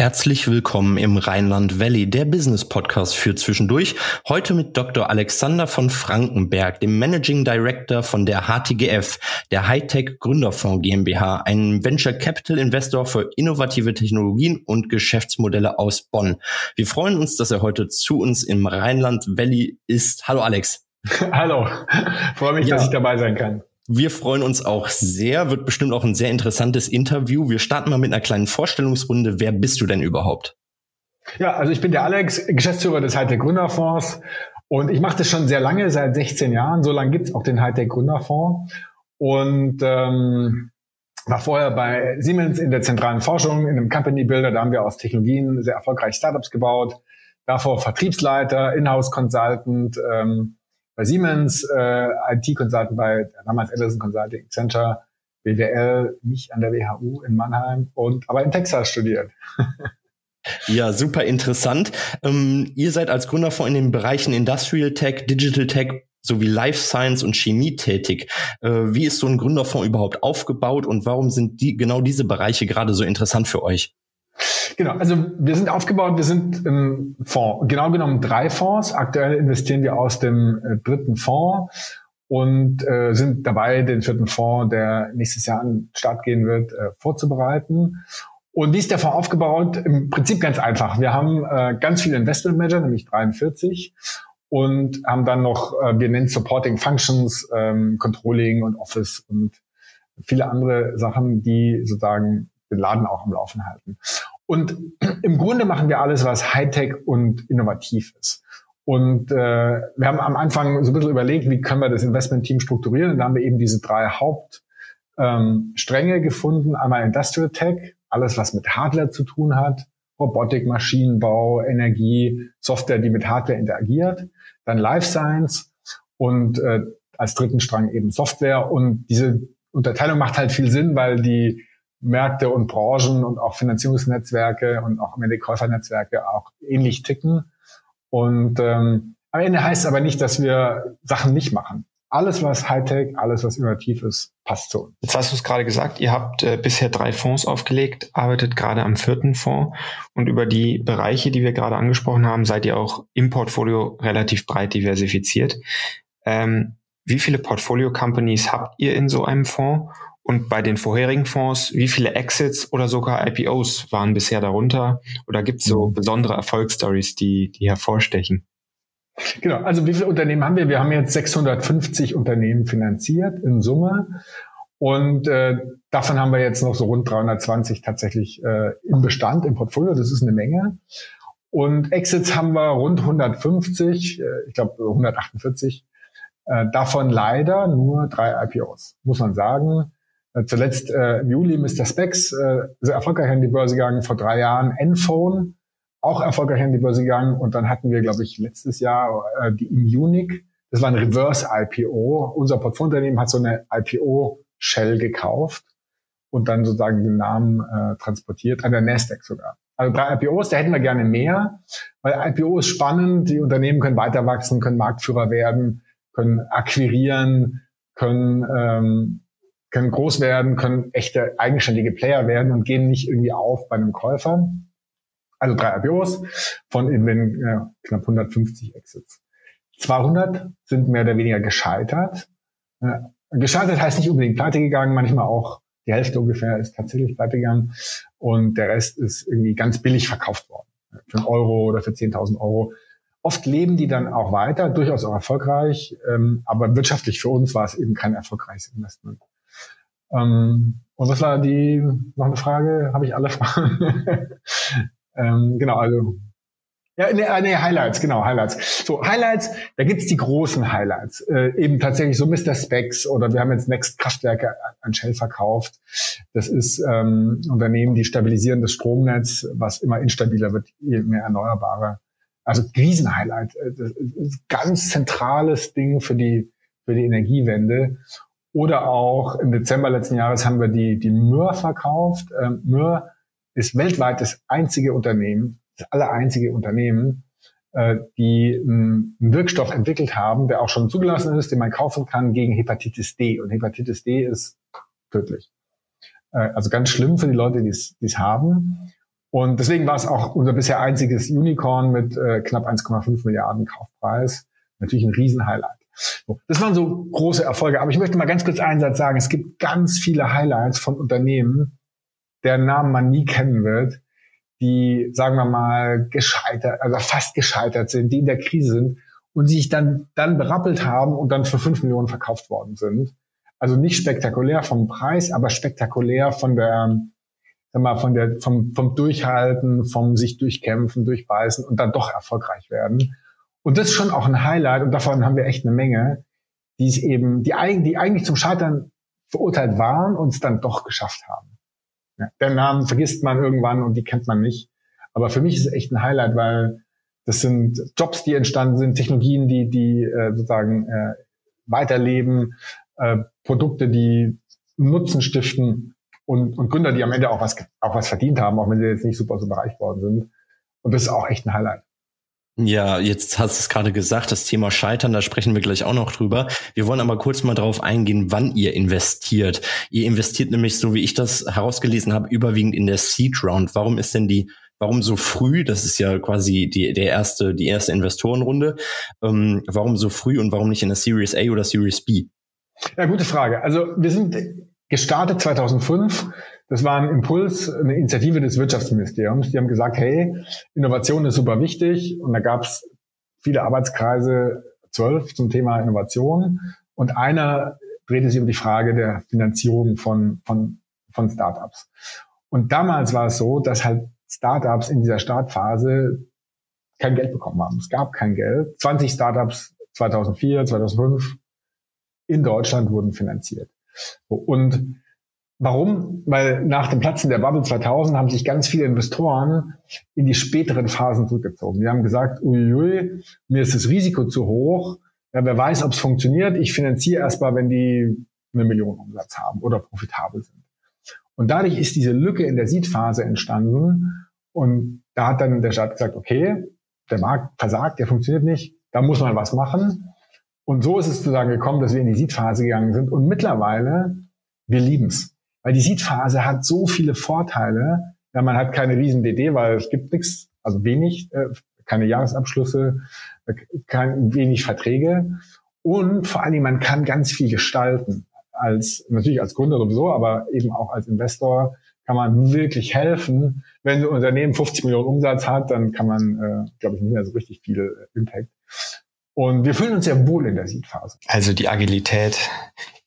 Herzlich willkommen im Rheinland Valley, der Business Podcast für zwischendurch. Heute mit Dr. Alexander von Frankenberg, dem Managing Director von der HTGF, der Hightech Gründerfonds GmbH, einem Venture Capital Investor für innovative Technologien und Geschäftsmodelle aus Bonn. Wir freuen uns, dass er heute zu uns im Rheinland Valley ist. Hallo Alex. Hallo, freue mich, ja. dass ich dabei sein kann. Wir freuen uns auch sehr, wird bestimmt auch ein sehr interessantes Interview. Wir starten mal mit einer kleinen Vorstellungsrunde. Wer bist du denn überhaupt? Ja, also ich bin der Alex, Geschäftsführer des Hightech Gründerfonds und ich mache das schon sehr lange, seit 16 Jahren. So lange gibt's auch den Hightech Gründerfonds und ähm, war vorher bei Siemens in der zentralen Forschung, in einem Company Builder, da haben wir aus Technologien sehr erfolgreich Startups gebaut. Davor Vertriebsleiter, Inhouse Consultant, ähm, bei Siemens, äh, IT-Consultant bei damals Edison Consulting Center, BWL, nicht an der WHU in Mannheim und aber in Texas studiert. Ja, super interessant. Ähm, ihr seid als Gründer vor in den Bereichen Industrial Tech, Digital Tech sowie Life Science und Chemie tätig. Äh, wie ist so ein Gründerfonds überhaupt aufgebaut und warum sind die genau diese Bereiche gerade so interessant für euch? Genau, also wir sind aufgebaut, wir sind im Fonds, genau genommen drei Fonds. Aktuell investieren wir aus dem äh, dritten Fonds und äh, sind dabei, den vierten Fonds, der nächstes Jahr an den Start gehen wird, äh, vorzubereiten. Und wie ist der Fonds aufgebaut? Im Prinzip ganz einfach. Wir haben äh, ganz viele Investment Manager, nämlich 43 und haben dann noch, äh, wir nennen Supporting Functions, ähm, Controlling und Office und viele andere Sachen, die sozusagen den Laden auch am Laufen halten. Und im Grunde machen wir alles, was Hightech und innovativ ist. Und äh, wir haben am Anfang so ein bisschen überlegt, wie können wir das Investment-Team strukturieren. Und da haben wir eben diese drei Hauptstränge ähm, gefunden. Einmal Industrial Tech, alles, was mit Hardware zu tun hat. Robotik, Maschinenbau, Energie, Software, die mit Hardware interagiert. Dann Life Science und äh, als dritten Strang eben Software. Und diese Unterteilung macht halt viel Sinn, weil die Märkte und Branchen und auch Finanzierungsnetzwerke und auch am Ende Käufernetzwerke auch ähnlich ticken. Und ähm, am Ende heißt es aber nicht, dass wir Sachen nicht machen. Alles, was Hightech, alles, was innovativ ist, passt zu uns. Jetzt hast du es gerade gesagt, ihr habt äh, bisher drei Fonds aufgelegt, arbeitet gerade am vierten Fonds und über die Bereiche, die wir gerade angesprochen haben, seid ihr auch im Portfolio relativ breit diversifiziert. Ähm, wie viele Portfolio-Companies habt ihr in so einem Fonds und bei den vorherigen Fonds, wie viele Exits oder sogar IPOs waren bisher darunter? Oder gibt es so mhm. besondere Erfolgsstories, die, die hervorstechen? Genau, also wie viele Unternehmen haben wir? Wir haben jetzt 650 Unternehmen finanziert in Summe. Und äh, davon haben wir jetzt noch so rund 320 tatsächlich äh, im Bestand, im Portfolio. Das ist eine Menge. Und Exits haben wir rund 150, äh, ich glaube 148. Äh, davon leider nur drei IPOs, muss man sagen. Äh, zuletzt äh, im Juli Mr. Specs, äh, sehr erfolgreich an die Börse gegangen, vor drei Jahren Enphone, auch erfolgreich an die Börse gegangen und dann hatten wir, glaube ich, letztes Jahr äh, die Immunic, das war ein Reverse-IPO. Unser Portfoliounternehmen hat so eine IPO-Shell gekauft und dann sozusagen den Namen äh, transportiert, an der Nasdaq sogar. Also drei IPOs, da hätten wir gerne mehr, weil IPO ist spannend, die Unternehmen können weiter wachsen, können Marktführer werden, können akquirieren, können ähm, können groß werden, können echte eigenständige Player werden und gehen nicht irgendwie auf bei einem Käufer. Also drei IPOs von eben den äh, knapp 150 Exits. 200 sind mehr oder weniger gescheitert. Äh, gescheitert heißt nicht unbedingt pleite gegangen, manchmal auch die Hälfte ungefähr ist tatsächlich pleite gegangen und der Rest ist irgendwie ganz billig verkauft worden. Für einen Euro oder für 10.000 Euro. Oft leben die dann auch weiter, durchaus auch erfolgreich, ähm, aber wirtschaftlich für uns war es eben kein erfolgreiches Investment. Ähm, und was war die, noch eine Frage? Habe ich alle Fragen? ähm, genau, also ja, nee, äh, nee, Highlights, genau, Highlights. So, Highlights, da gibt's die großen Highlights. Äh, eben tatsächlich so Mr. Specs oder wir haben jetzt Next Kraftwerke an Shell verkauft. Das ist ähm, Unternehmen, die stabilisieren das Stromnetz, was immer instabiler wird, je mehr Erneuerbare. Also Riesenhighlight. Äh, ganz zentrales Ding für die, für die Energiewende. Oder auch im Dezember letzten Jahres haben wir die, die Mür verkauft. Ähm, Mür ist weltweit das einzige Unternehmen, das aller einzige Unternehmen, äh, die einen Wirkstoff entwickelt haben, der auch schon zugelassen ist, den man kaufen kann gegen Hepatitis D. Und Hepatitis D ist tödlich. Äh, also ganz schlimm für die Leute, die es haben. Und deswegen war es auch unser bisher einziges Unicorn mit äh, knapp 1,5 Milliarden Kaufpreis. Natürlich ein Riesenhighlight. Das waren so große Erfolge. Aber ich möchte mal ganz kurz einen Satz sagen. Es gibt ganz viele Highlights von Unternehmen, deren Namen man nie kennen wird, die, sagen wir mal, gescheitert, also fast gescheitert sind, die in der Krise sind und sich dann, dann berappelt haben und dann für fünf Millionen verkauft worden sind. Also nicht spektakulär vom Preis, aber spektakulär von der, sag mal, von der, vom, vom Durchhalten, vom sich durchkämpfen, durchbeißen und dann doch erfolgreich werden. Und das ist schon auch ein Highlight und davon haben wir echt eine Menge, die es eben, die, die eigentlich zum Scheitern verurteilt waren und es dann doch geschafft haben. Ja, der Namen vergisst man irgendwann und die kennt man nicht. Aber für mich ist es echt ein Highlight, weil das sind Jobs, die entstanden sind, Technologien, die, die äh, sozusagen äh, weiterleben, äh, Produkte, die Nutzen stiften und, und Gründer, die am Ende auch was, auch was verdient haben, auch wenn sie jetzt nicht super, super reich worden sind. Und das ist auch echt ein Highlight. Ja, jetzt hast du es gerade gesagt, das Thema Scheitern, da sprechen wir gleich auch noch drüber. Wir wollen aber kurz mal darauf eingehen, wann ihr investiert. Ihr investiert nämlich, so wie ich das herausgelesen habe, überwiegend in der Seed Round. Warum ist denn die, warum so früh? Das ist ja quasi die, der erste, die erste Investorenrunde. Ähm, warum so früh und warum nicht in der Series A oder Series B? Ja, gute Frage. Also wir sind gestartet 2005 das war ein Impuls, eine Initiative des Wirtschaftsministeriums. Die haben gesagt, hey, Innovation ist super wichtig. Und da gab es viele Arbeitskreise, zwölf zum Thema Innovation. Und einer drehte sich um die Frage der Finanzierung von, von, von Startups. Und damals war es so, dass halt Startups in dieser Startphase kein Geld bekommen haben. Es gab kein Geld. 20 Startups 2004, 2005 in Deutschland wurden finanziert. Und Warum? Weil nach dem Platzen der Bubble 2000 haben sich ganz viele Investoren in die späteren Phasen zurückgezogen. Die haben gesagt, uiui, mir ist das Risiko zu hoch. Ja, wer weiß, ob es funktioniert. Ich finanziere erstmal, wenn die eine Million Umsatz haben oder profitabel sind. Und dadurch ist diese Lücke in der Seed-Phase entstanden. Und da hat dann der Staat gesagt, okay, der Markt versagt, der funktioniert nicht, da muss man was machen. Und so ist es sozusagen gekommen, dass wir in die Seed-Phase gegangen sind. Und mittlerweile, wir lieben's. Weil die Seed-Phase hat so viele Vorteile. Ja, man hat keine riesen DD, weil es gibt nichts, also wenig, äh, keine Jahresabschlüsse, äh, kein, wenig Verträge. Und vor allen Dingen, man kann ganz viel gestalten. Als, natürlich als Gründer sowieso, aber eben auch als Investor kann man wirklich helfen. Wenn ein Unternehmen 50 Millionen Umsatz hat, dann kann man, äh, glaube ich, nicht mehr so richtig viel äh, Impact. Und wir fühlen uns sehr wohl in der Seed-Phase. Also die Agilität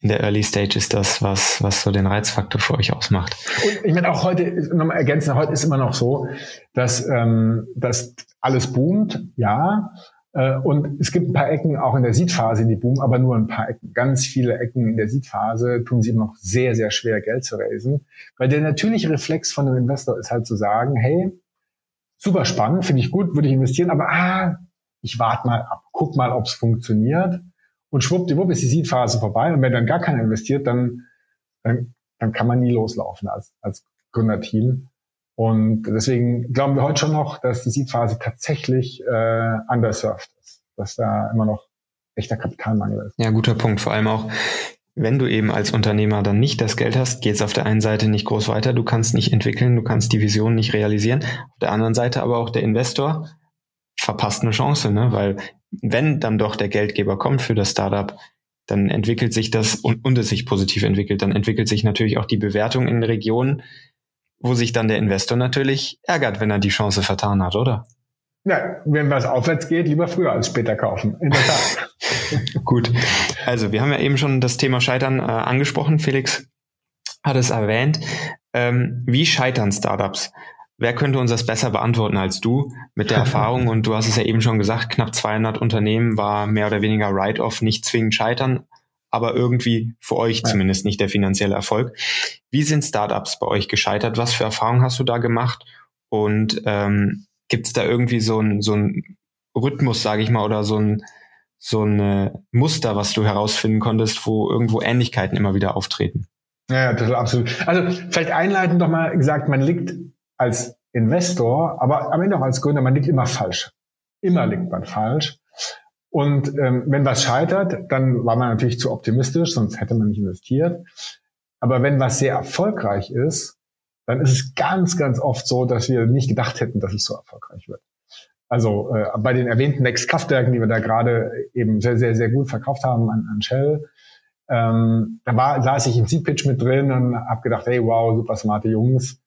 in der Early Stage ist das, was, was so den Reizfaktor für euch ausmacht. Und ich meine, auch heute, nochmal ergänzen, heute ist immer noch so, dass, ähm, dass alles boomt, ja. Äh, und es gibt ein paar Ecken auch in der Seed-Phase, die boomen, aber nur ein paar Ecken. Ganz viele Ecken in der Seed-Phase tun sie immer noch sehr, sehr schwer, Geld zu raisen. Weil der natürliche Reflex von einem Investor ist halt zu sagen, hey, super spannend, finde ich gut, würde ich investieren, aber ah, ich warte mal ab, guck mal, ob es funktioniert. Und schwuppdiwupp ist die Seed-Phase vorbei. Und wenn dann gar keiner investiert, dann, dann, dann kann man nie loslaufen als, als Gründerteam. Und deswegen glauben wir heute schon noch, dass die Seed-Phase tatsächlich äh, underserved ist. Dass da immer noch echter Kapitalmangel ist. Ja, guter Punkt. Vor allem auch, wenn du eben als Unternehmer dann nicht das Geld hast, geht es auf der einen Seite nicht groß weiter, du kannst nicht entwickeln, du kannst die Vision nicht realisieren. Auf der anderen Seite aber auch der Investor verpasst eine Chance, ne? weil wenn dann doch der Geldgeber kommt für das Startup, dann entwickelt sich das und, und es sich positiv entwickelt, dann entwickelt sich natürlich auch die Bewertung in Regionen, wo sich dann der Investor natürlich ärgert, wenn er die Chance vertan hat, oder? Ja, wenn was aufwärts geht, lieber früher als später kaufen. In der Tat. Gut. Also, wir haben ja eben schon das Thema Scheitern äh, angesprochen. Felix hat es erwähnt. Ähm, wie scheitern Startups? Wer könnte uns das besser beantworten als du mit der Erfahrung? Und du hast es ja eben schon gesagt, knapp 200 Unternehmen war mehr oder weniger Write-off, nicht zwingend scheitern, aber irgendwie für euch ja. zumindest nicht der finanzielle Erfolg. Wie sind Startups bei euch gescheitert? Was für Erfahrungen hast du da gemacht? Und ähm, gibt es da irgendwie so ein, so ein Rhythmus, sage ich mal, oder so ein, so ein Muster, was du herausfinden konntest, wo irgendwo Ähnlichkeiten immer wieder auftreten? Ja, total, absolut. Also vielleicht einleitend doch mal gesagt, man liegt als Investor, aber am Ende auch als Gründer, man liegt immer falsch. Immer liegt man falsch. Und ähm, wenn was scheitert, dann war man natürlich zu optimistisch, sonst hätte man nicht investiert. Aber wenn was sehr erfolgreich ist, dann ist es ganz, ganz oft so, dass wir nicht gedacht hätten, dass es so erfolgreich wird. Also äh, bei den erwähnten Next-Kraftwerken, die wir da gerade eben sehr, sehr, sehr gut verkauft haben an, an Shell, ähm, da war, saß ich im Seed-Pitch mit drin und habe gedacht, hey, wow, super smarte Jungs.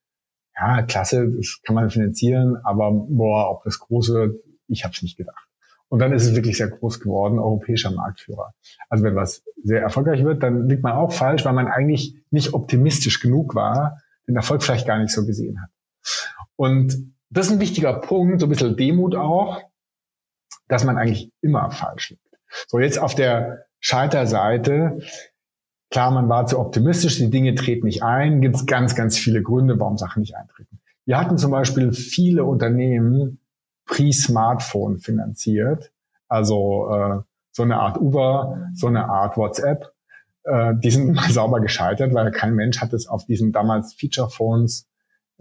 Ja, klasse, das kann man finanzieren, aber boah, ob das große, ich habe es nicht gedacht. Und dann ist es wirklich sehr groß geworden, europäischer Marktführer. Also wenn was sehr erfolgreich wird, dann liegt man auch falsch, weil man eigentlich nicht optimistisch genug war, den Erfolg vielleicht gar nicht so gesehen hat. Und das ist ein wichtiger Punkt, so ein bisschen Demut auch, dass man eigentlich immer falsch liegt. So, jetzt auf der Scheiterseite, klar, man war zu optimistisch, die Dinge treten nicht ein, gibt es ganz, ganz viele Gründe, warum Sachen nicht eintreten. Wir hatten zum Beispiel viele Unternehmen pre-Smartphone finanziert, also äh, so eine Art Uber, so eine Art WhatsApp. Äh, die sind mal sauber gescheitert, weil kein Mensch hat es auf diesen damals Feature-Phones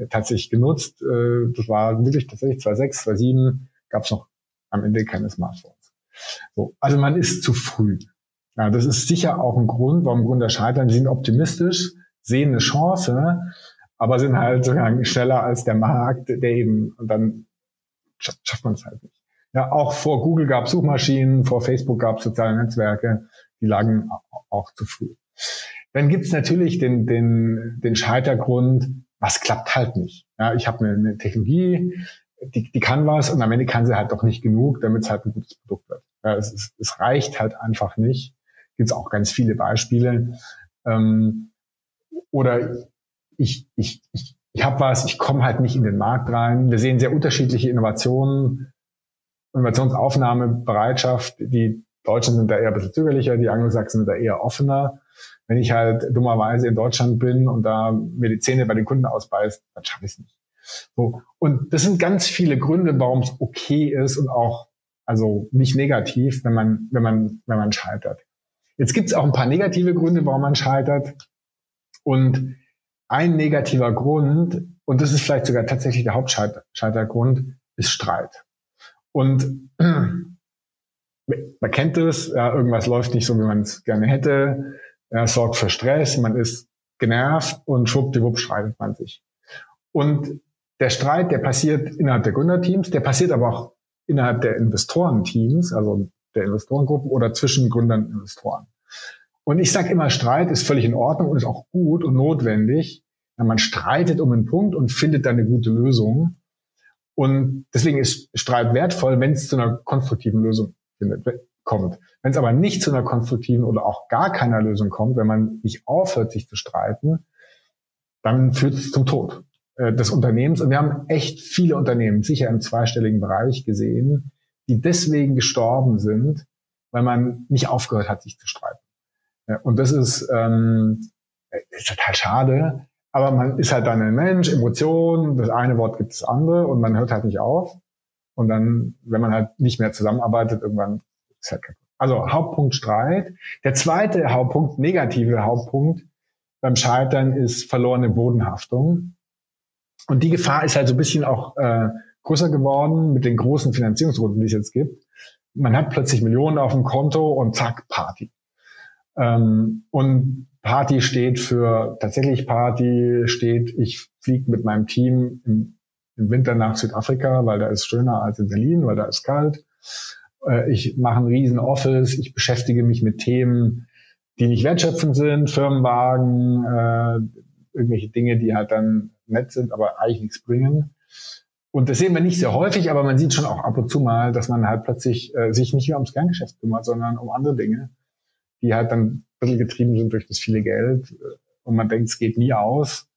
tatsächlich genutzt. Äh, das war wirklich tatsächlich 2006, 2007 gab es noch am Ende keine Smartphones. So, also man ist zu früh. Ja, das ist sicher auch ein Grund, warum Gründer scheitern. Die sind optimistisch, sehen eine Chance, aber sind halt sozusagen schneller als der Markt, der eben, und dann schafft man es halt nicht. Ja, auch vor Google gab es Suchmaschinen, vor Facebook gab es soziale Netzwerke, die lagen auch zu früh. Dann gibt es natürlich den, den, den Scheitergrund, was klappt halt nicht. Ja, ich habe eine, eine Technologie, die, die kann was und am Ende kann sie halt doch nicht genug, damit es halt ein gutes Produkt wird. Ja, es, es, es reicht halt einfach nicht. Gibt es auch ganz viele Beispiele. Ähm, oder ich, ich, ich, ich habe was, ich komme halt nicht in den Markt rein. Wir sehen sehr unterschiedliche Innovationen, Innovationsaufnahmebereitschaft. Die Deutschen sind da eher ein bisschen zögerlicher, die Angelsachsen sind da eher offener. Wenn ich halt dummerweise in Deutschland bin und da mir die Zähne bei den Kunden ausbeißt, dann schaffe ich es nicht. So. Und das sind ganz viele Gründe, warum es okay ist und auch also nicht negativ, wenn man, wenn man, wenn man scheitert. Jetzt gibt es auch ein paar negative Gründe, warum man scheitert. Und ein negativer Grund, und das ist vielleicht sogar tatsächlich der Hauptscheitergrund, ist Streit. Und man kennt es, ja, irgendwas läuft nicht so, wie man es gerne hätte ja, sorgt für Stress, man ist genervt und schwuppdiwupp streitet man sich. Und der Streit, der passiert innerhalb der Gründerteams, der passiert aber auch innerhalb der Investorenteams, also der Investorengruppen oder zwischen Gründern und Investoren. Und ich sage immer, Streit ist völlig in Ordnung und ist auch gut und notwendig. Ja, man streitet um einen Punkt und findet dann eine gute Lösung. Und deswegen ist Streit wertvoll, wenn es zu einer konstruktiven Lösung findet kommt. Wenn es aber nicht zu einer konstruktiven oder auch gar keiner Lösung kommt, wenn man nicht aufhört, sich zu streiten, dann führt es zum Tod äh, des Unternehmens. Und wir haben echt viele Unternehmen, sicher im zweistelligen Bereich gesehen, die deswegen gestorben sind, weil man nicht aufgehört hat, sich zu streiten. Und das ist, ähm, ist total schade. Aber man ist halt dann ein Mensch, Emotionen, das eine Wort gibt das andere und man hört halt nicht auf. Und dann, wenn man halt nicht mehr zusammenarbeitet, irgendwann also Hauptpunkt Streit. Der zweite Hauptpunkt, negative Hauptpunkt beim Scheitern ist verlorene Bodenhaftung. Und die Gefahr ist halt so ein bisschen auch äh, größer geworden mit den großen Finanzierungsrunden, die es jetzt gibt. Man hat plötzlich Millionen auf dem Konto und zack, Party. Ähm, und Party steht für tatsächlich Party, steht, ich fliege mit meinem Team im, im Winter nach Südafrika, weil da ist schöner als in Berlin, weil da ist kalt. Äh, ich mache ein riesen Office, ich beschäftige mich mit Themen, die nicht wertschöpfend sind, Firmenwagen, äh, irgendwelche Dinge, die halt dann nett sind, aber eigentlich nichts bringen. Und das sehen wir nicht sehr häufig, aber man sieht schon auch ab und zu mal, dass man halt plötzlich äh, sich nicht mehr ums Kerngeschäft kümmert, sondern um andere Dinge, die halt dann ein bisschen getrieben sind durch das viele Geld. Und man denkt, es geht nie aus.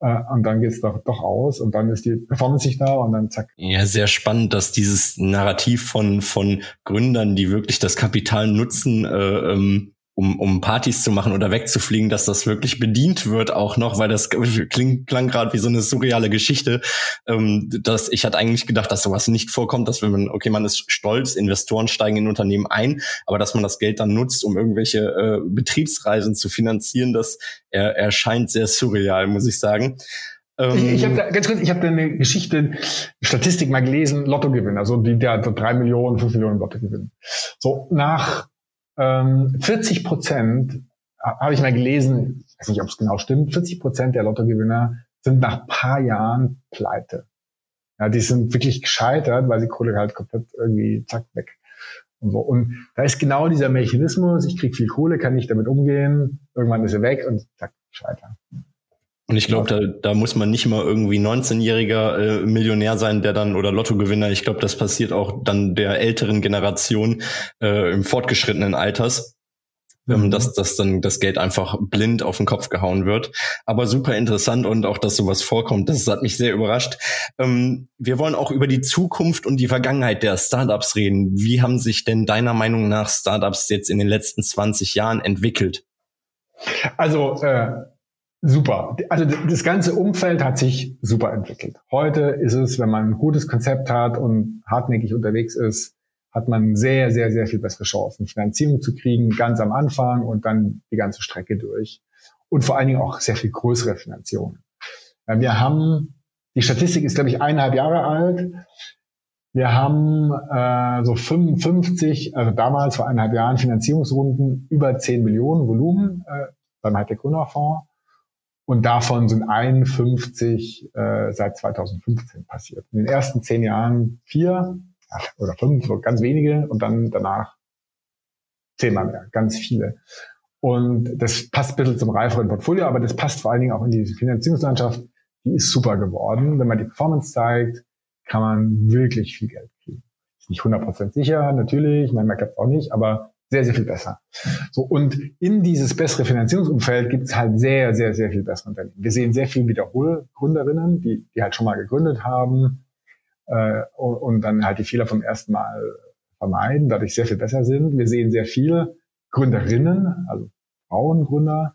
Äh, und dann geht's doch, doch aus und dann ist die Performance nicht da und dann zack. Ja, sehr spannend, dass dieses Narrativ von, von Gründern, die wirklich das Kapital nutzen, äh, ähm, um, um Partys zu machen oder wegzufliegen, dass das wirklich bedient wird auch noch, weil das klingt, klang gerade wie so eine surreale Geschichte. Ähm, dass ich hatte eigentlich gedacht, dass sowas nicht vorkommt, dass wenn man, okay, man ist stolz, Investoren steigen in Unternehmen ein, aber dass man das Geld dann nutzt, um irgendwelche äh, Betriebsreisen zu finanzieren, das er, erscheint sehr surreal, muss ich sagen. Ähm, ich, ich habe ganz kurz, ich habe eine Geschichte, Statistik mal gelesen, Lottogewinn, also die, der drei Millionen, fünf Millionen Lottogewinn. So nach ähm, 40 Prozent habe ich mal gelesen, ich weiß nicht, ob es genau stimmt, 40 Prozent der Lottogewinner sind nach paar Jahren pleite. Ja, die sind wirklich gescheitert, weil sie Kohle halt komplett irgendwie zack weg. Und, so. und da ist genau dieser Mechanismus, ich krieg viel Kohle, kann nicht damit umgehen, irgendwann ist er weg und zack, scheitern. Und ich glaube, da, da muss man nicht mal irgendwie 19-jähriger äh, Millionär sein, der dann oder Lottogewinner. Ich glaube, das passiert auch dann der älteren Generation äh, im fortgeschrittenen Alters. Ähm, mhm. dass, dass dann das Geld einfach blind auf den Kopf gehauen wird. Aber super interessant und auch, dass sowas vorkommt, das hat mich sehr überrascht. Ähm, wir wollen auch über die Zukunft und die Vergangenheit der Startups reden. Wie haben sich denn deiner Meinung nach Startups jetzt in den letzten 20 Jahren entwickelt? Also äh, Super. Also das ganze Umfeld hat sich super entwickelt. Heute ist es, wenn man ein gutes Konzept hat und hartnäckig unterwegs ist, hat man sehr, sehr, sehr viel bessere Chancen, Finanzierung zu kriegen, ganz am Anfang und dann die ganze Strecke durch. Und vor allen Dingen auch sehr viel größere Finanzierungen. Wir haben, die Statistik ist, glaube ich, eineinhalb Jahre alt. Wir haben äh, so 55, also damals vor eineinhalb Jahren Finanzierungsrunden über 10 Millionen Volumen äh, beim Hightech Gründerfonds. Und davon sind 51 äh, seit 2015 passiert. In den ersten zehn Jahren vier oder fünf, so ganz wenige und dann danach zehnmal mehr, ganz viele. Und das passt ein bisschen zum reiferen Portfolio, aber das passt vor allen Dingen auch in diese Finanzierungslandschaft. Die ist super geworden. Wenn man die Performance zeigt, kann man wirklich viel Geld kriegen. Ist nicht 100% sicher, natürlich, man klappt auch nicht, aber sehr, sehr viel besser. So, und in dieses bessere Finanzierungsumfeld gibt es halt sehr, sehr, sehr viel bessere Unternehmen. Wir sehen sehr viele Wiederholgründerinnen, die, die halt schon mal gegründet haben äh, und, und dann halt die Fehler vom ersten Mal vermeiden, dadurch sehr viel besser sind. Wir sehen sehr viele Gründerinnen, also Frauengründer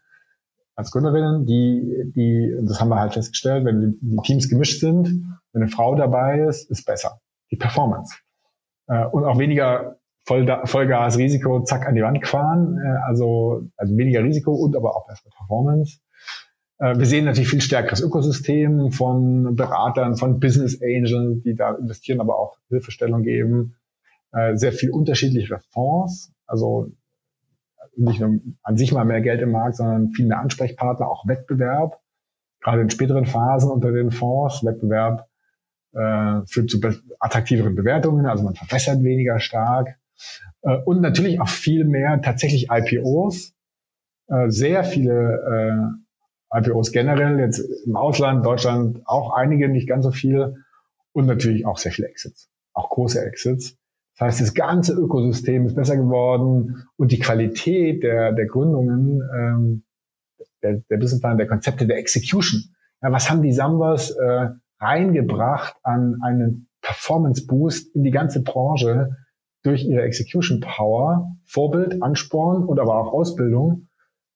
als Gründerinnen, die, die, das haben wir halt festgestellt, wenn die Teams gemischt sind, wenn eine Frau dabei ist, ist besser. Die Performance. Äh, und auch weniger Voll, Vollgas Risiko, zack, an die Wand fahren. Äh, also, also weniger Risiko und aber auch bessere Performance. Äh, wir sehen natürlich viel stärkeres Ökosystem von Beratern, von Business Angels, die da investieren, aber auch Hilfestellung geben. Äh, sehr viel unterschiedliche Fonds, also nicht nur an sich mal mehr Geld im Markt, sondern viel mehr Ansprechpartner, auch Wettbewerb. Gerade in späteren Phasen unter den Fonds, Wettbewerb äh, führt zu attraktiveren Bewertungen, also man verwässert weniger stark. Äh, und natürlich auch viel mehr tatsächlich IPOs. Äh, sehr viele äh, IPOs generell, jetzt im Ausland, Deutschland auch einige, nicht ganz so viele. Und natürlich auch sehr viele Exits, auch große Exits. Das heißt, das ganze Ökosystem ist besser geworden und die Qualität der, der Gründungen, ähm, der, der Businessplan, der Konzepte, der Execution. Ja, was haben die Sambas äh, reingebracht an einen Performance Boost in die ganze Branche, durch ihre Execution Power, Vorbild, Ansporn und aber auch Ausbildung.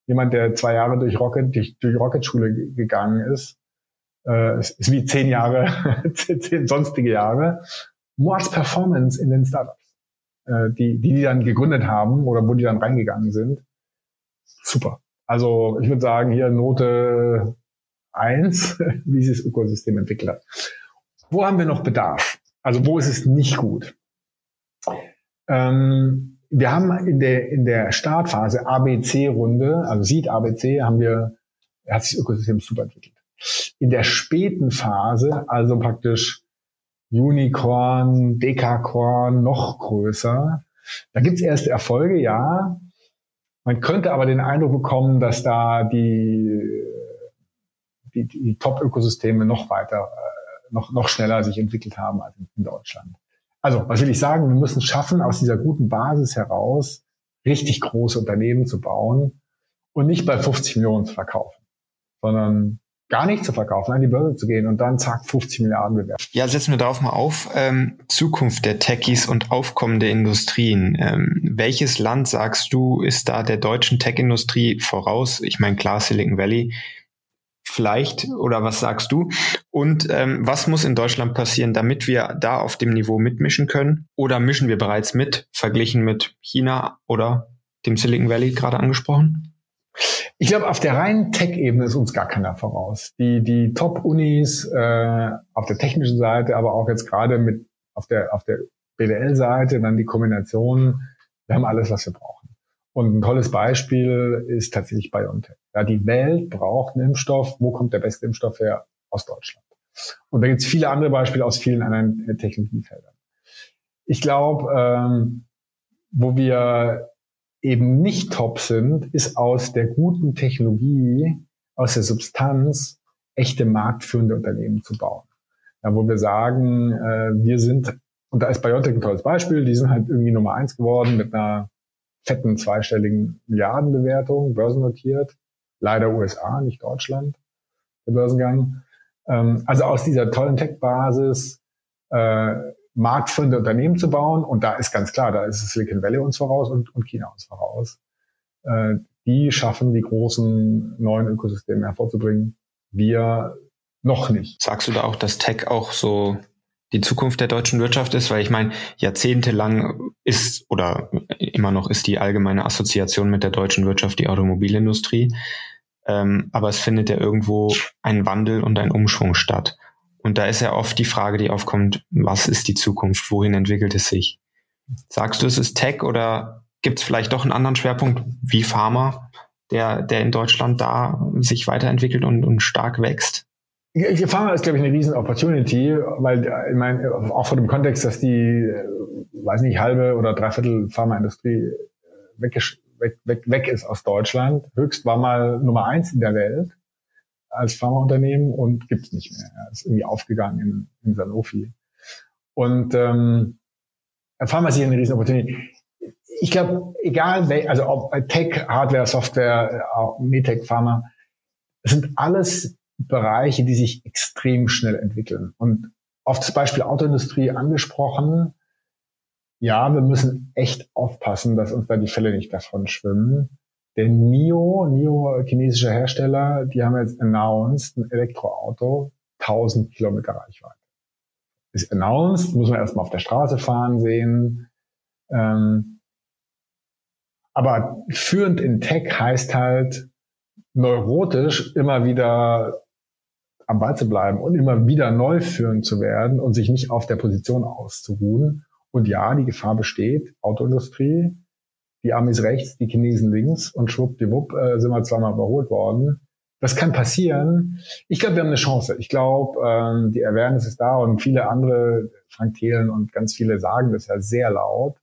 Jemand, der zwei Jahre durch Rocket, durch, durch Rocket-Schule gegangen ist, äh, ist, ist wie zehn Jahre, zehn sonstige Jahre. More Performance in den Startups, äh, die, die die dann gegründet haben oder wo die dann reingegangen sind. Super. Also ich würde sagen, hier Note eins, wie das Ökosystem entwickelt hat. Wo haben wir noch Bedarf? Also wo ist es nicht gut? Ähm, wir haben in der, in der Startphase ABC-Runde, also Seed ABC, haben wir, hat sich das Ökosystem super entwickelt. In der späten Phase, also praktisch Unicorn, Dekacorn, noch größer, da gibt's erste Erfolge, ja. Man könnte aber den Eindruck bekommen, dass da die, die, die Top-Ökosysteme noch weiter, äh, noch, noch schneller sich entwickelt haben als in Deutschland. Also, was will ich sagen? Wir müssen schaffen, aus dieser guten Basis heraus richtig große Unternehmen zu bauen und nicht bei 50 Millionen zu verkaufen, sondern gar nicht zu verkaufen, an die Börse zu gehen und dann zack 50 Milliarden bewerten. Ja, setzen wir darauf mal auf. Ähm, Zukunft der Techies und aufkommende Industrien. Ähm, welches Land sagst du ist da der deutschen Tech-Industrie voraus? Ich meine klar Silicon Valley. Vielleicht oder was sagst du? Und ähm, was muss in Deutschland passieren, damit wir da auf dem Niveau mitmischen können? Oder mischen wir bereits mit, verglichen mit China oder dem Silicon Valley gerade angesprochen? Ich glaube, auf der reinen Tech-Ebene ist uns gar keiner voraus. Die, die Top-Unis äh, auf der technischen Seite, aber auch jetzt gerade mit auf der, auf der BWL-Seite, dann die Kombination, wir haben alles, was wir brauchen. Und ein tolles Beispiel ist tatsächlich BioNTech. Ja, die Welt braucht einen Impfstoff. Wo kommt der beste Impfstoff her? Aus Deutschland. Und da gibt es viele andere Beispiele aus vielen anderen Technologiefeldern. Ich glaube, ähm, wo wir eben nicht top sind, ist aus der guten Technologie, aus der Substanz echte marktführende Unternehmen zu bauen. Ja, wo wir sagen, äh, wir sind, und da ist Biotech ein tolles Beispiel, die sind halt irgendwie Nummer eins geworden mit einer fetten zweistelligen Milliardenbewertung, börsennotiert. Leider USA, nicht Deutschland, der Börsengang. Ähm, also aus dieser tollen Tech-Basis äh, marktführende Unternehmen zu bauen. Und da ist ganz klar, da ist Silicon Valley uns voraus und, und China uns voraus. Äh, die schaffen, die großen neuen Ökosysteme hervorzubringen. Wir noch nicht. Sagst du da auch, dass Tech auch so die Zukunft der deutschen Wirtschaft ist? Weil ich meine, jahrzehntelang ist oder immer noch ist die allgemeine Assoziation mit der deutschen Wirtschaft die Automobilindustrie. Ähm, aber es findet ja irgendwo ein Wandel und ein Umschwung statt. Und da ist ja oft die Frage, die aufkommt, was ist die Zukunft? Wohin entwickelt es sich? Sagst du, es ist Tech oder gibt es vielleicht doch einen anderen Schwerpunkt wie Pharma, der, der in Deutschland da sich weiterentwickelt und, und stark wächst? Pharma ist, glaube ich, eine riesen Opportunity, weil ich meine, auch vor dem Kontext, dass die, weiß nicht, halbe oder dreiviertel Pharmaindustrie weg, weg, weg, weg ist aus Deutschland. Höchst war mal Nummer eins in der Welt als Pharmaunternehmen und gibt's nicht mehr. Er ist irgendwie aufgegangen in, in Sanofi. Und ähm, Pharma ist hier eine riesen Opportunity. Ich glaube, egal, also ob Tech, Hardware, Software, auch Medtech, Pharma, es sind alles Bereiche, die sich extrem schnell entwickeln. Und auf das Beispiel Autoindustrie angesprochen, ja, wir müssen echt aufpassen, dass uns da die Fälle nicht davon schwimmen. Der NIO, NIO chinesischer Hersteller, die haben jetzt announced ein Elektroauto, 1000 Kilometer Reichweite. Ist announced, muss man erstmal auf der Straße fahren sehen. Ähm, aber führend in Tech heißt halt neurotisch immer wieder am Ball zu bleiben und immer wieder neu führend zu werden und sich nicht auf der Position auszuruhen. Und ja, die Gefahr besteht, Autoindustrie, die Amis rechts, die Chinesen links und schwuppdiwupp äh, sind wir zweimal überholt worden. Das kann passieren. Ich glaube, wir haben eine Chance. Ich glaube, ähm, die Awareness ist da und viele andere, Frank Thelen und ganz viele sagen das ja sehr laut.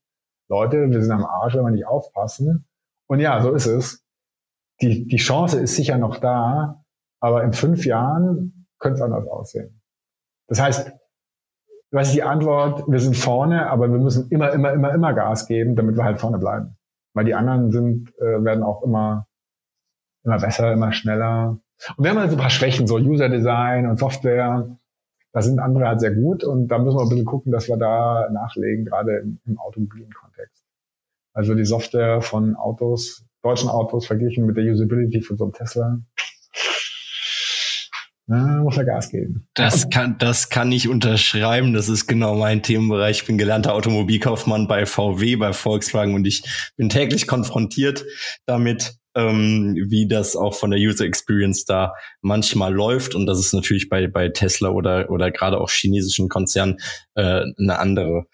Leute, wir sind am Arsch, wenn wir nicht aufpassen. Und ja, so ist es. Die, die Chance ist sicher noch da, aber in fünf Jahren könnte es anders aussehen. Das heißt, was ist die Antwort? Wir sind vorne, aber wir müssen immer, immer, immer, immer Gas geben, damit wir halt vorne bleiben. Weil die anderen sind, äh, werden auch immer, immer besser, immer schneller. Und wir haben halt so ein paar Schwächen, so User Design und Software. Da sind andere halt sehr gut und da müssen wir ein bisschen gucken, dass wir da nachlegen, gerade im, im automobilen Kontext. Also die Software von Autos, deutschen Autos verglichen mit der Usability von so einem Tesla, na, muss er Gas geben. Das kann, das kann ich unterschreiben. Das ist genau mein Themenbereich. Ich bin gelernter Automobilkaufmann bei VW, bei Volkswagen und ich bin täglich konfrontiert damit, ähm, wie das auch von der User Experience da manchmal läuft. Und das ist natürlich bei, bei Tesla oder, oder gerade auch chinesischen Konzernen äh, eine andere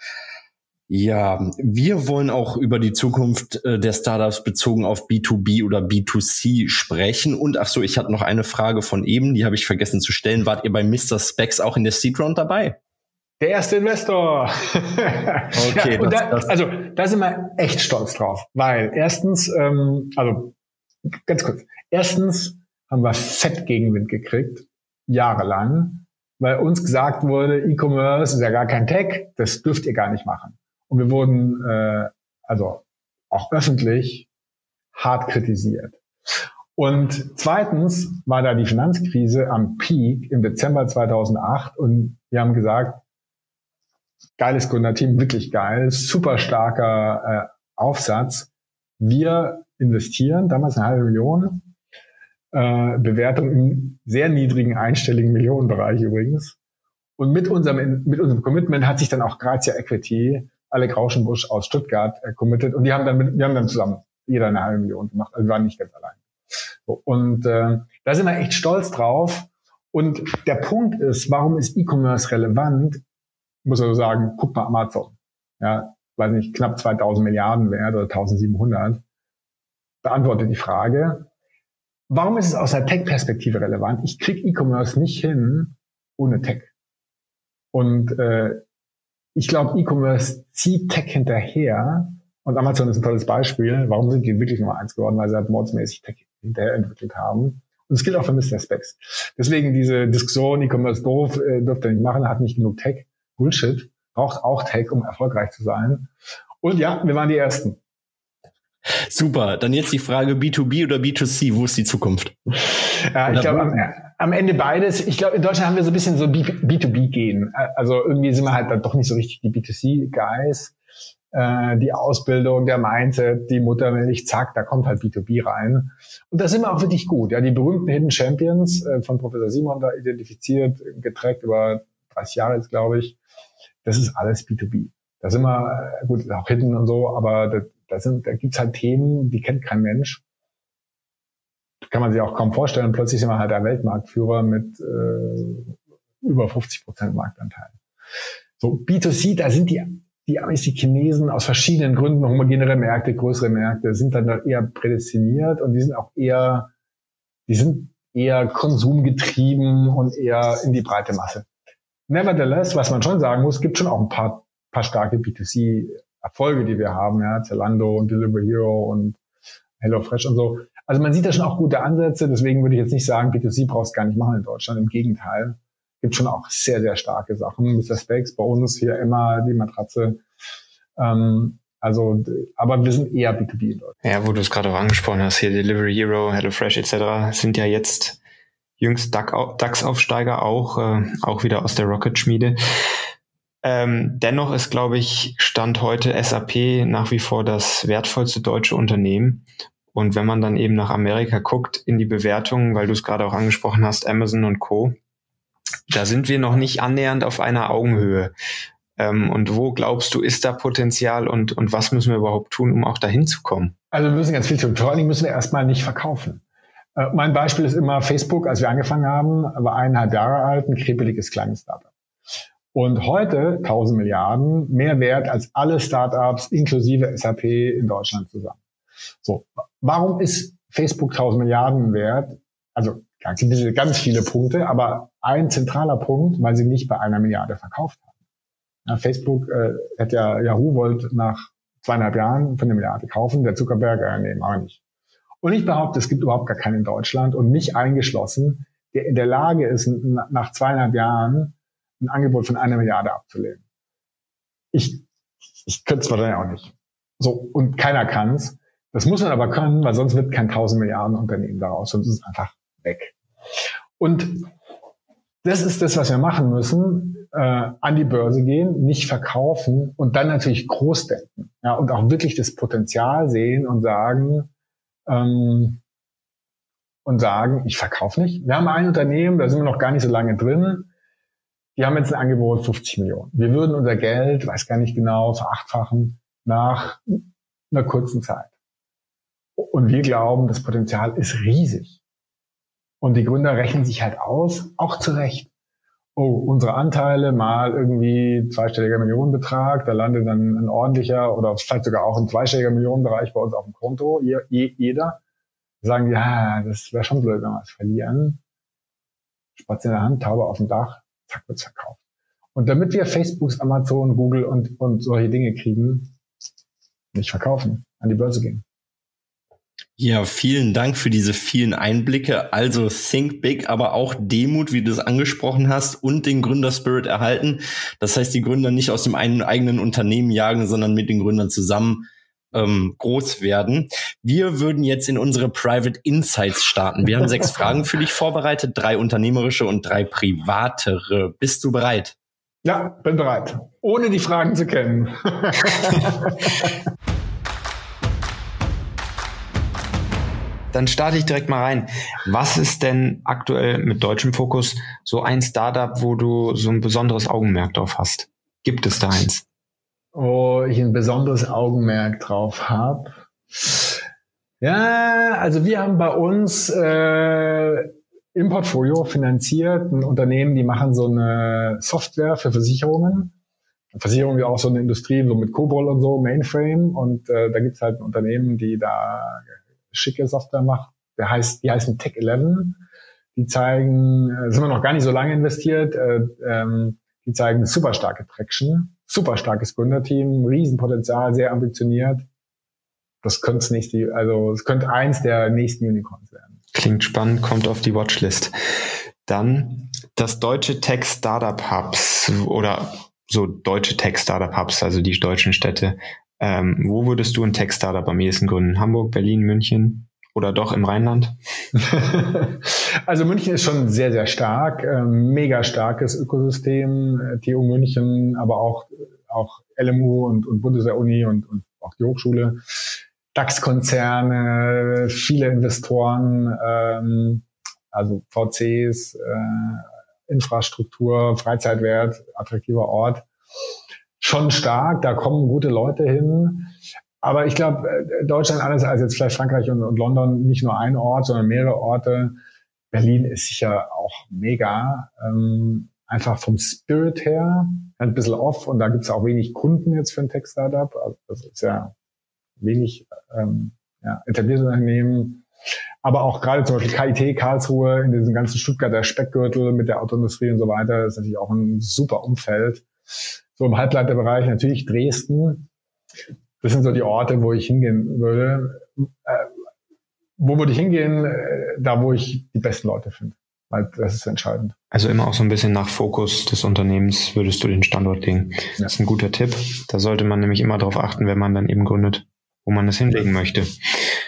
ja, wir wollen auch über die Zukunft äh, der Startups bezogen auf B2B oder B2C sprechen. Und ach so, ich hatte noch eine Frage von eben, die habe ich vergessen zu stellen. Wart ihr bei Mr. Specs auch in der Seed Round dabei? Der erste Investor. okay. ja, das, da, das also da sind wir echt stolz drauf, weil erstens, ähm, also ganz kurz, erstens haben wir fett Gegenwind gekriegt, jahrelang, weil uns gesagt wurde, E-Commerce ist ja gar kein Tech, das dürft ihr gar nicht machen. Und wir wurden äh, also auch öffentlich hart kritisiert. Und zweitens war da die Finanzkrise am Peak im Dezember 2008 und wir haben gesagt, geiles Gründerteam, wirklich geil, super starker äh, Aufsatz. Wir investieren, damals eine halbe Million, äh, Bewertung im sehr niedrigen einstelligen Millionenbereich übrigens. Und mit unserem, mit unserem Commitment hat sich dann auch Grazia Equity, Alec Rauschenbusch aus Stuttgart, äh, committed. Und die haben dann, mit, wir haben dann zusammen jeder eine halbe Million gemacht. Also wir waren nicht ganz allein. So, und äh, da sind wir echt stolz drauf. Und der Punkt ist, warum ist E-Commerce relevant? muss also sagen, guck mal Amazon. Ja, weiß nicht, knapp 2000 Milliarden wert oder 1700. Beantwortet die Frage. Warum ist es aus der Tech-Perspektive relevant? Ich krieg E-Commerce nicht hin ohne Tech. Und äh, ich glaube, E-Commerce zieht Tech hinterher. Und Amazon ist ein tolles Beispiel. Warum sind die wirklich Nummer eins geworden? Weil sie halt mordsmäßig Tech hinterher entwickelt haben. Und es gilt auch für Mr. Specs. Deswegen diese Diskussion, E-Commerce doof, äh, dürfte er nicht machen, hat nicht genug Tech. Bullshit. Braucht auch Tech, um erfolgreich zu sein. Und ja, wir waren die Ersten. Super. Dann jetzt die Frage B2B oder B2C. Wo ist die Zukunft? Ja, ich glaube, am, am, Ende beides. Ich glaube, in Deutschland haben wir so ein bisschen so B2B-Gehen. Also irgendwie sind wir halt dann doch nicht so richtig die B2C-Guys. Äh, die Ausbildung, der Mindset, die Muttermilch, zack, da kommt halt B2B rein. Und da sind wir auch wirklich gut. Ja, die berühmten Hidden Champions äh, von Professor Simon da identifiziert, getrackt über 30 Jahre jetzt, glaube ich. Das ist alles B2B. Da sind wir, äh, gut, auch Hidden und so, aber da, da, sind, da gibt's halt Themen, die kennt kein Mensch. Kann man sich auch kaum vorstellen. Plötzlich sind wir halt der Weltmarktführer mit äh, über 50 Prozent Marktanteil. So, B2C, da sind die, die Amis, die Chinesen aus verschiedenen Gründen, homogenere Märkte, größere Märkte, sind dann eher prädestiniert und die sind auch eher, die sind eher konsumgetrieben und eher in die breite Masse. Nevertheless, was man schon sagen muss, gibt schon auch ein paar, paar starke B2C-Erfolge, die wir haben, ja, Zalando und Delivery Hero und HelloFresh und so. Also man sieht da schon auch gute Ansätze, deswegen würde ich jetzt nicht sagen, B2C brauchst gar nicht machen in Deutschland. Im Gegenteil, gibt schon auch sehr, sehr starke Sachen. Mr. Specs, bei uns hier immer die Matratze. Ähm, also, aber wir sind eher B2B in Deutschland. Ja, wo du es gerade auch angesprochen hast, hier Delivery Hero, HelloFresh etc. sind ja jetzt jüngst DAX-Aufsteiger auch, äh, auch wieder aus der Rocket-Schmiede. Ähm, dennoch ist, glaube ich, Stand heute SAP nach wie vor das wertvollste deutsche Unternehmen. Und wenn man dann eben nach Amerika guckt in die Bewertungen, weil du es gerade auch angesprochen hast, Amazon und Co., da sind wir noch nicht annähernd auf einer Augenhöhe. Ähm, und wo glaubst du, ist da Potenzial und, und was müssen wir überhaupt tun, um auch dahin zu kommen? Also wir müssen ganz viel tun. Vor allen müssen wir erstmal nicht verkaufen. Äh, mein Beispiel ist immer Facebook, als wir angefangen haben, war eineinhalb Jahre alt, ein krepeliges kleines Startup. Und heute 1000 Milliarden, mehr wert als alle Startups inklusive SAP in Deutschland zusammen. So, warum ist Facebook 1000 Milliarden wert? Also ganz, ganz viele Punkte, aber ein zentraler Punkt, weil sie nicht bei einer Milliarde verkauft haben. Ja, Facebook äh, hat ja Yahoo wollte nach zweieinhalb Jahren für eine Milliarde kaufen, der Zuckerberg, äh, nee, machen wir nicht. Und ich behaupte, es gibt überhaupt gar keinen in Deutschland und mich eingeschlossen, der in der Lage ist, nach zweieinhalb Jahren ein Angebot von einer Milliarde abzulehnen. Ich, ich könnte es wahrscheinlich auch nicht. So, und keiner kann es. Das muss man aber können, weil sonst wird kein 1000 Milliarden Unternehmen daraus, sonst ist es einfach weg. Und das ist das, was wir machen müssen, äh, an die Börse gehen, nicht verkaufen und dann natürlich groß denken. Ja, und auch wirklich das Potenzial sehen und sagen, ähm, und sagen, ich verkaufe nicht. Wir haben ein Unternehmen, da sind wir noch gar nicht so lange drin. Die haben jetzt ein Angebot 50 Millionen. Wir würden unser Geld, weiß gar nicht genau, verachtfachen nach einer kurzen Zeit. Und wir glauben, das Potenzial ist riesig. Und die Gründer rechnen sich halt aus, auch zu Recht. Oh, unsere Anteile mal irgendwie zweistelliger Millionenbetrag, da landet dann ein ordentlicher oder vielleicht sogar auch ein zweistelliger Millionenbereich bei uns auf dem Konto, jeder. Sagen ja, das wäre schon blöd, wenn wir es verlieren. Spatz in der Hand, Taube auf dem Dach, zack, wird's verkauft. Und damit wir Facebooks, Amazon, Google und, und solche Dinge kriegen, nicht verkaufen, an die Börse gehen. Ja, vielen Dank für diese vielen Einblicke. Also Think Big, aber auch Demut, wie du es angesprochen hast, und den Gründerspirit erhalten. Das heißt, die Gründer nicht aus dem eigenen Unternehmen jagen, sondern mit den Gründern zusammen ähm, groß werden. Wir würden jetzt in unsere Private Insights starten. Wir haben sechs Fragen für dich vorbereitet, drei unternehmerische und drei privatere. Bist du bereit? Ja, bin bereit. Ohne die Fragen zu kennen. Dann starte ich direkt mal rein. Was ist denn aktuell mit deutschem Fokus so ein Startup, wo du so ein besonderes Augenmerk drauf hast? Gibt es da eins? Wo ich ein besonderes Augenmerk drauf habe. Ja, also wir haben bei uns äh, im Portfolio finanziert ein Unternehmen, die machen so eine Software für Versicherungen. Versicherungen wie auch so eine Industrie, so mit COBOL und so, Mainframe. Und äh, da gibt's halt ein Unternehmen, die da schicke Software macht. Der heißt, die heißen Tech 11. Die zeigen, äh, sind wir noch gar nicht so lange investiert, äh, ähm, die zeigen super starke Traction, super starkes Gründerteam, Riesenpotenzial, sehr ambitioniert. Das könnte nächste, also es könnte eins der nächsten Unicorns werden. Klingt spannend, kommt auf die Watchlist. Dann das deutsche Tech Startup Hubs oder so deutsche Tech Startup Hubs, also die deutschen Städte. Ähm, wo würdest du ein Tech Startup am ehesten gründen? Hamburg, Berlin, München oder doch im Rheinland? also München ist schon sehr, sehr stark, äh, mega starkes Ökosystem, TU München, aber auch, auch LMU und, und Bundeswehr-Uni und, und auch die Hochschule. DAX-Konzerne, viele Investoren, ähm, also VCs, äh, Infrastruktur, Freizeitwert, attraktiver Ort. Schon stark, da kommen gute Leute hin. Aber ich glaube, äh, Deutschland anders als jetzt vielleicht Frankreich und, und, London nicht nur ein Ort, sondern mehrere Orte. Berlin ist sicher auch mega. Ähm, einfach vom Spirit her, ein bisschen off und da gibt es auch wenig Kunden jetzt für ein Tech-Startup. Also das ist ja wenig ähm, ja, etablierte Unternehmen, aber auch gerade zum Beispiel KIT Karlsruhe in diesem ganzen Stuttgarter Speckgürtel mit der Autoindustrie und so weiter, ist natürlich auch ein super Umfeld. So im Halbleiterbereich natürlich Dresden. Das sind so die Orte, wo ich hingehen würde. Äh, wo würde ich hingehen? Äh, da, wo ich die besten Leute finde. Weil das ist entscheidend. Also immer auch so ein bisschen nach Fokus des Unternehmens würdest du den Standort legen. Ja. Das ist ein guter Tipp. Da sollte man nämlich immer darauf achten, wenn man dann eben gründet wo man es hinlegen möchte.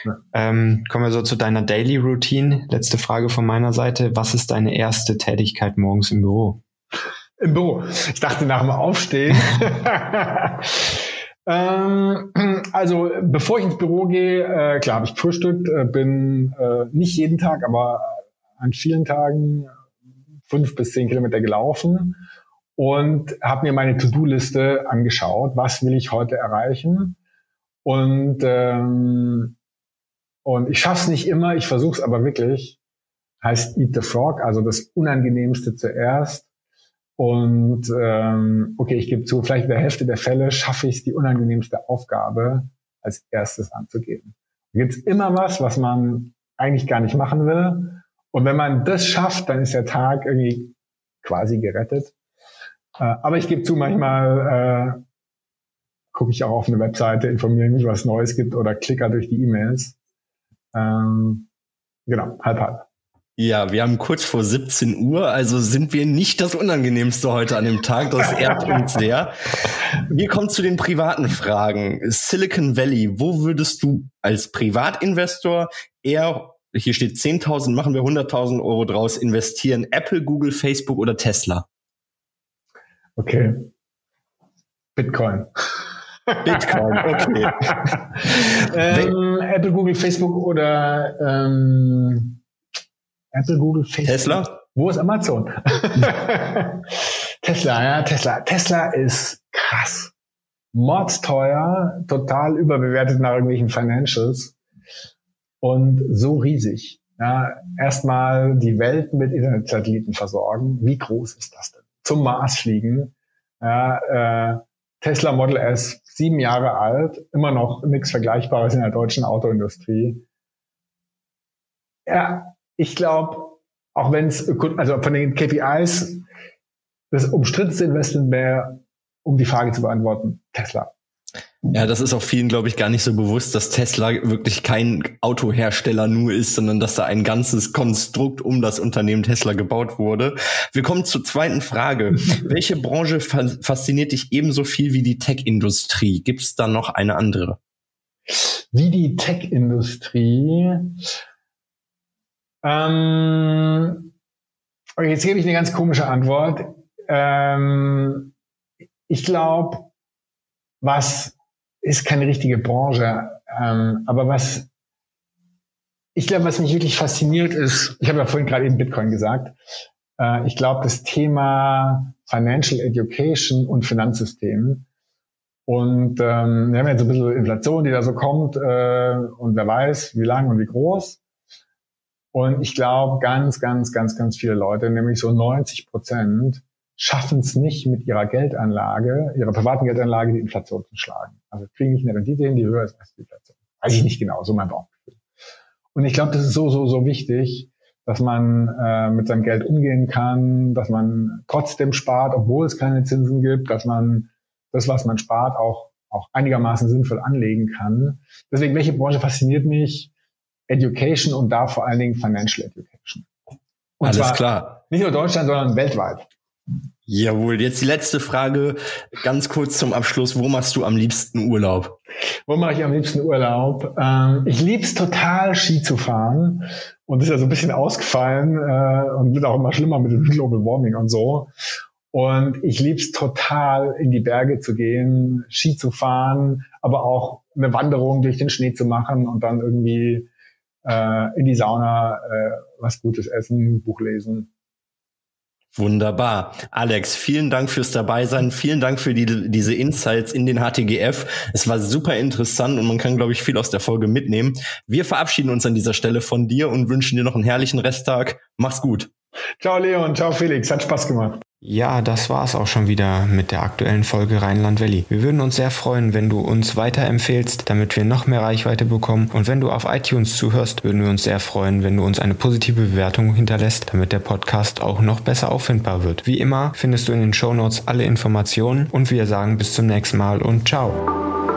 Ja. Ähm, kommen wir so zu deiner Daily Routine. Letzte Frage von meiner Seite. Was ist deine erste Tätigkeit morgens im Büro? Im Büro. Ich dachte nach dem Aufstehen. ähm, also bevor ich ins Büro gehe, äh, klar habe ich frühstückt, äh, bin äh, nicht jeden Tag, aber an vielen Tagen fünf bis zehn Kilometer gelaufen und habe mir meine To-Do-Liste angeschaut. Was will ich heute erreichen? Und, ähm, und ich schaff's nicht immer, ich versuche es aber wirklich. Heißt Eat the Frog, also das Unangenehmste zuerst. Und ähm, okay, ich gebe zu, vielleicht in der Hälfte der Fälle schaffe ich es, die unangenehmste Aufgabe als erstes anzugeben. Da gibt's immer was, was man eigentlich gar nicht machen will. Und wenn man das schafft, dann ist der Tag irgendwie quasi gerettet. Äh, aber ich gebe zu, manchmal äh, gucke ich auch auf eine Webseite, informiere mich, was Neues gibt oder klicker durch die E-Mails. Ähm, genau, halb halb. Ja, wir haben kurz vor 17 Uhr, also sind wir nicht das Unangenehmste heute an dem Tag. Das ehrt uns sehr. Wir kommen zu den privaten Fragen. Silicon Valley, wo würdest du als Privatinvestor eher, hier steht 10.000, machen wir 100.000 Euro draus, investieren? Apple, Google, Facebook oder Tesla? Okay. Bitcoin. Bitcoin, okay. ähm, Apple, Google, Facebook oder ähm, Apple, Google, Facebook. Tesla? Wo ist Amazon? Tesla, ja, Tesla. Tesla ist krass. Mordsteuer, total überbewertet nach irgendwelchen Financials und so riesig. Ja, erstmal die Welt mit Internetsatelliten versorgen. Wie groß ist das denn? Zum Mars fliegen. Ja, äh, Tesla Model S, sieben Jahre alt, immer noch nichts Vergleichbares in der deutschen Autoindustrie. Ja, ich glaube, auch wenn es, also von den KPIs, das umstrittenste Investment wäre, um die Frage zu beantworten, Tesla. Ja, das ist auch vielen, glaube ich, gar nicht so bewusst, dass Tesla wirklich kein Autohersteller nur ist, sondern dass da ein ganzes Konstrukt um das Unternehmen Tesla gebaut wurde. Wir kommen zur zweiten Frage. Welche Branche fasziniert dich ebenso viel wie die Tech-Industrie? Gibt es da noch eine andere? wie die Tech-Industrie. Ähm, jetzt gebe ich eine ganz komische Antwort. Ähm, ich glaube, was ist keine richtige Branche, ähm, aber was ich glaube, was mich wirklich fasziniert ist, ich habe ja vorhin gerade eben Bitcoin gesagt, äh, ich glaube, das Thema Financial Education und Finanzsystem und ähm, wir haben jetzt ein bisschen Inflation, die da so kommt äh, und wer weiß, wie lang und wie groß. Und ich glaube, ganz, ganz, ganz, ganz viele Leute, nämlich so 90 Prozent, schaffen es nicht mit ihrer Geldanlage, ihrer privaten Geldanlage, die Inflation zu schlagen. Also kriegen nicht eine Rendite hin, die höher ist als die Inflation. Weiß ich nicht genau, so mein Bauchgefühl. Und ich glaube, das ist so, so, so wichtig, dass man äh, mit seinem Geld umgehen kann, dass man trotzdem spart, obwohl es keine Zinsen gibt, dass man das, was man spart, auch, auch einigermaßen sinnvoll anlegen kann. Deswegen, welche Branche fasziniert mich? Education und da vor allen Dingen Financial Education. Und Alles klar. Nicht nur Deutschland, sondern weltweit. Jawohl, jetzt die letzte Frage, ganz kurz zum Abschluss. Wo machst du am liebsten Urlaub? Wo mache ich am liebsten Urlaub? Ähm, ich lieb's total, Ski zu fahren. Und ist ja so ein bisschen ausgefallen äh, und wird auch immer schlimmer mit dem Global Warming und so. Und ich lieb's total, in die Berge zu gehen, Ski zu fahren, aber auch eine Wanderung durch den Schnee zu machen und dann irgendwie äh, in die Sauna äh, was Gutes essen, Buch lesen. Wunderbar. Alex, vielen Dank fürs Dabeisein. Vielen Dank für die, diese Insights in den HTGF. Es war super interessant und man kann, glaube ich, viel aus der Folge mitnehmen. Wir verabschieden uns an dieser Stelle von dir und wünschen dir noch einen herrlichen Resttag. Mach's gut. Ciao Leon, ciao Felix, hat Spaß gemacht. Ja, das war's auch schon wieder mit der aktuellen Folge Rheinland Valley. Wir würden uns sehr freuen, wenn du uns weiterempfehlst, damit wir noch mehr Reichweite bekommen. Und wenn du auf iTunes zuhörst, würden wir uns sehr freuen, wenn du uns eine positive Bewertung hinterlässt, damit der Podcast auch noch besser auffindbar wird. Wie immer findest du in den Show Notes alle Informationen und wir sagen bis zum nächsten Mal und ciao.